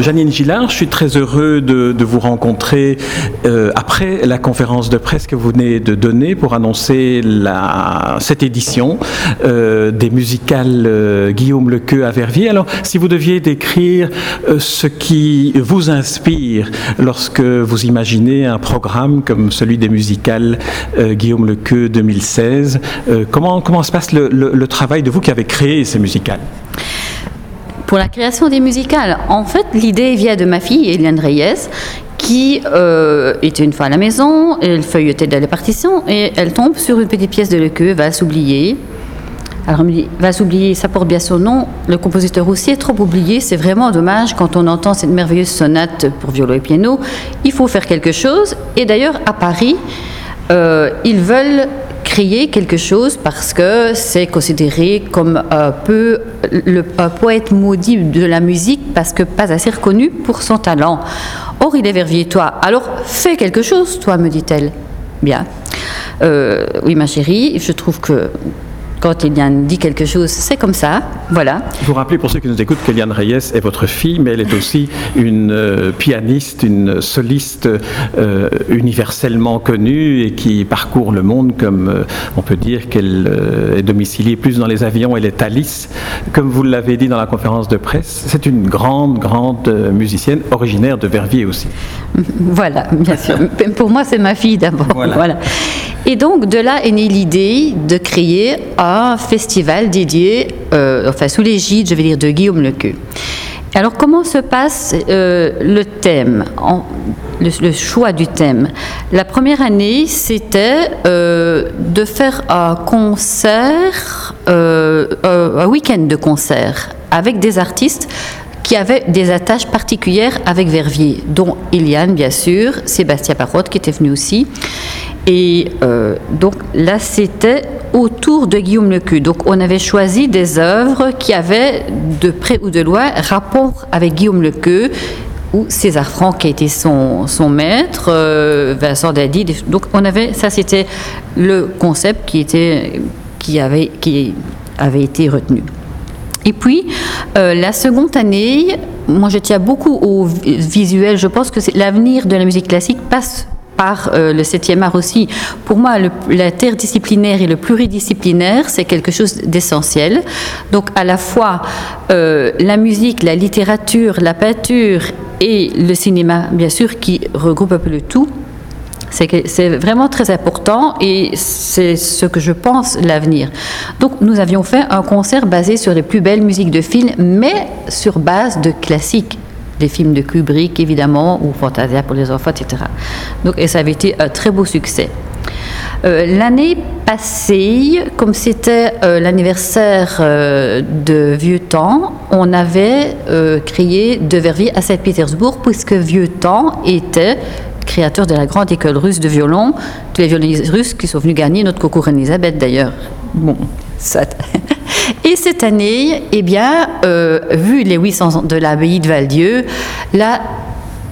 Janine Gillard, je suis très heureux de, de vous rencontrer euh, après la conférence de presse que vous venez de donner pour annoncer la, cette édition euh, des musicales euh, Guillaume Lequeux à Verviers. Alors, si vous deviez décrire euh, ce qui vous inspire lorsque vous imaginez un programme comme celui des musicales euh, Guillaume Lequeux 2016, euh, comment, comment se passe le, le, le travail de vous qui avez créé ces musicales? Pour la création des musicales. En fait, l'idée vient de ma fille, Eliane Reyes, qui euh, était une fois à la maison, elle feuilletait de la partition et elle tombe sur une petite pièce de Lequeux, va s'oublier. Alors, elle me dit, va s'oublier, ça porte bien son nom. Le compositeur aussi est trop oublié. C'est vraiment dommage quand on entend cette merveilleuse sonate pour violon et piano. Il faut faire quelque chose. Et d'ailleurs, à Paris, euh, ils veulent quelque chose parce que c'est considéré comme un peu le un poète maudit de la musique parce que pas assez reconnu pour son talent. Or, il est verviers-toi. Alors, fais quelque chose, toi, me dit-elle. Bien. Euh, oui, ma chérie, je trouve que quand Eliane dit quelque chose, c'est comme ça. Voilà. Vous rappelez pour ceux qui nous écoutent qu'Eliane Reyes est votre fille, mais elle est aussi une euh, pianiste, une soliste euh, universellement connue et qui parcourt le monde comme euh, on peut dire qu'elle est domiciliée plus dans les avions et les Thalys. Comme vous l'avez dit dans la conférence de presse, c'est une grande, grande musicienne originaire de Verviers aussi. Voilà, bien sûr. Pour moi, c'est ma fille d'abord. Voilà. Voilà. Et donc, de là est née l'idée de créer un festival dédié, euh, enfin sous l'égide, je vais dire, de Guillaume Lequeux. Alors, comment se passe euh, le thème, le, choix du thème? La première année, c'était euh, de faire un concert, un week-end de concert avec des artistes qui avaient des attaches particulières avec Verviers, dont Eliane, bien sûr, Sébastien Parotte, qui était venu aussi. Et euh, donc là, c'était autour de Guillaume Lequeux. Donc on avait choisi des œuvres qui avaient, de près ou de loin, rapport avec Guillaume Lequeux, ou César Franck qui a été son, son maître, euh, Vincent Dadi. Donc on avait, ça c'était le concept qui, était, qui, avait, qui avait été retenu. Et puis, euh, la seconde année, moi je tiens beaucoup au vi- visuel. Je pense que l'avenir de la musique classique passe par euh, le 7e art aussi. Pour moi, l'interdisciplinaire et le pluridisciplinaire, c'est quelque chose d'essentiel. Donc, à la fois euh, la musique, la littérature, la peinture et le cinéma, bien sûr, qui regroupe un peu le tout. C'est vraiment très important et c'est ce que je pense l'avenir. Donc nous avions fait un concert basé sur les plus belles musiques de films, mais sur base de classiques. Des films de Kubrick, évidemment, ou Fantasia pour les enfants, etc. Donc, et ça avait été un très beau succès. Euh, L'année passée, comme c'était euh, l'anniversaire euh, de Vieux Temps, on avait créé de Verviers à Saint-Pétersbourg, puisque Vieux Temps était créateur de la grande école russe de violon, tous les violonistes russes qui sont venus gagner notre concours Elisabeth d'ailleurs. Bon, ça. Et cette année, eh bien, euh, vu les 800 ans de l'abbaye de Val-Dieu, là,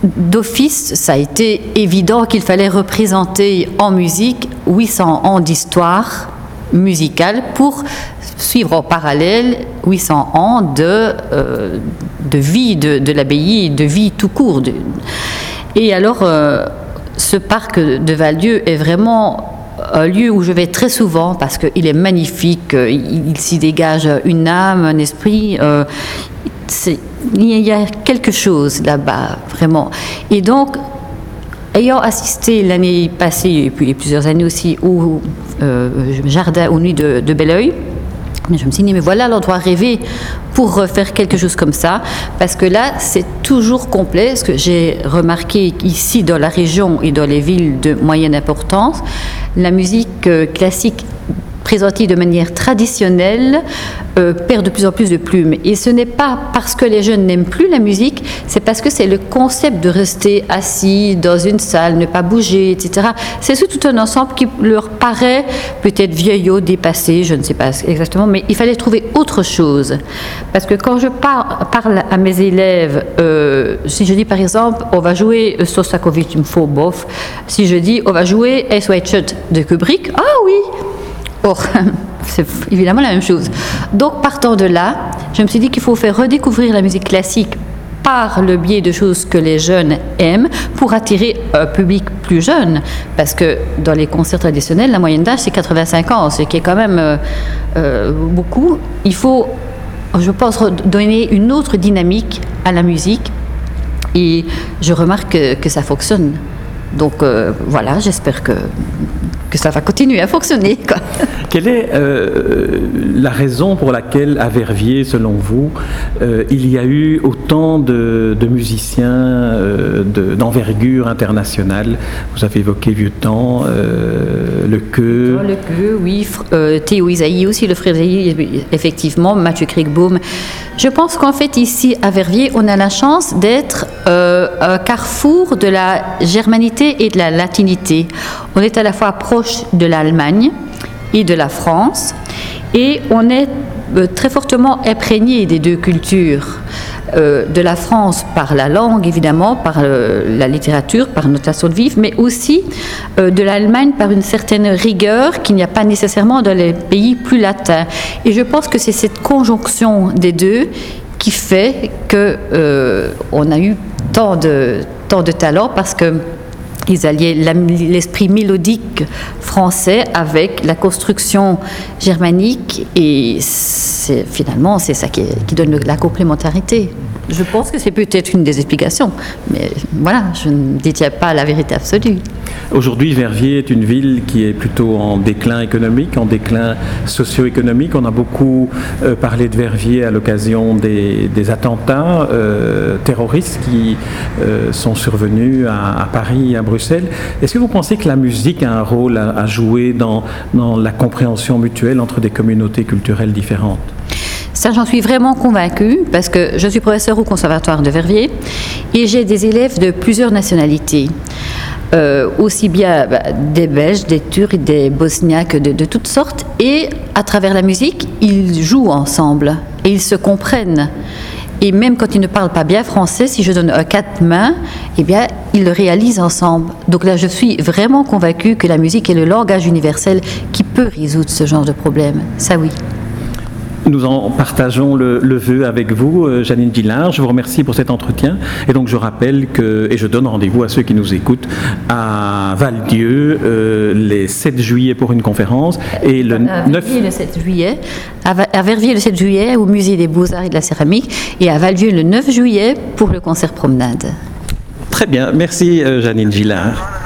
d'office, ça a été évident qu'il fallait représenter en musique 800 ans d'histoire musicale pour suivre en parallèle 800 ans de, euh, de vie de, l'abbaye, de vie tout court. Et alors, euh, ce parc de Val-Dieu est vraiment un lieu où je vais très souvent parce qu'il est magnifique, il, s'y dégage une âme, un esprit. euh, il y a quelque chose là-bas, vraiment. Et donc, ayant assisté l'année passée, et puis plusieurs années aussi, au euh, jardin aux nuits de, de Belleuil, mais je me suis dit, mais voilà l'endroit rêvé pour refaire quelque chose comme ça, parce que là, c'est toujours complet. Ce que j'ai remarqué ici dans la région et dans les villes de moyenne importance, la musique euh, classique présenté de manière traditionnelle euh, perd de plus en plus de plumes. Et ce n'est pas parce que les jeunes n'aiment plus la musique, c'est parce que c'est le concept de rester assis dans une salle, ne pas bouger, etc. C'est tout un ensemble qui leur paraît peut-être vieillot, dépassé, je ne sais pas exactement, mais il fallait trouver autre chose. Parce que quand je parle à mes élèves, euh, si je dis par exemple, on va jouer Sostakovich, faut bof, si je dis on va jouer S. White Shut de Kubrick, ah oui, c'est évidemment la même chose. Donc, partant de là, je me suis dit qu'il faut faire redécouvrir la musique classique par le biais de choses que les jeunes aiment pour attirer un public plus jeune. Parce que dans les concerts traditionnels, la moyenne d'âge, c'est 85 ans, ce qui est quand même euh, euh, beaucoup. Il faut, je pense, donner une autre dynamique à la musique. Et je remarque que, ça fonctionne. Donc euh, voilà, j'espère que que ça va continuer à fonctionner. Quoi. Quelle est euh, la raison pour laquelle à Verviers, selon vous, euh, il y a eu autant de, musiciens d'envergure internationale? Vous avez évoqué Vieux Temps, Le Queue. Le Queue, oui. Théo Isaïe aussi, le frère Isaïe, effectivement, Mathieu Kriegbaum. Je pense qu'en fait, ici, à Verviers, on a la chance d'être un carrefour de la germanité et de la latinité. On est à la fois proche de l'Allemagne et de la France et on est euh, très fortement imprégné des deux cultures. Euh, de la France par la langue, évidemment, par euh, la littérature, par notre façon de vivre, mais aussi de l'Allemagne par une certaine rigueur qu'il n'y a pas nécessairement dans les pays plus latins. Et je pense que c'est cette conjonction des deux qui fait que on a eu tant de, tant de talent parce que ils alliaient l'esprit mélodique français avec la construction germanique et finalement c'est ça qui, qui, donne la complémentarité. Je pense que c'est peut-être une des explications, mais voilà, je ne détiens pas la vérité absolue. Aujourd'hui, Verviers est une ville qui est plutôt en déclin économique, en déclin socio-économique. On a beaucoup euh, parlé de Verviers à l'occasion des, attentats euh, terroristes qui euh, sont survenus à, Paris et à Bruxelles. Est-ce que vous pensez que la musique a un rôle à, jouer dans, dans la compréhension mutuelle entre des communautés culturelles différentes? Ça, j'en suis vraiment convaincue parce que je suis professeur au Conservatoire de Verviers et j'ai des élèves de plusieurs nationalités. Euh, aussi bien bah, des Belges, des Turcs, des Bosniaques, de, toutes sortes. Et à travers la musique, ils jouent ensemble et ils se comprennent. Et même quand ils ne parlent pas bien français, si je donne un quatre mains, eh bien, ils le réalisent ensemble. Donc là, je suis vraiment convaincue que la musique est le langage universel qui peut résoudre ce genre de problème. Ça, oui. Nous en partageons le, vœu avec vous, euh, Janine Gillard. Je vous remercie pour cet entretien. Et donc, je rappelle que, et je donne rendez-vous à ceux qui nous écoutent, à Val-Dieu, euh, les 7 juillet pour une conférence et le 9. le 7 juillet, à Verviers le 7 juillet au Musée des Beaux-Arts et de la Céramique et à Val-Dieu le 9 juillet pour le concert promenade. Très bien. Merci, euh, Janine Gillard.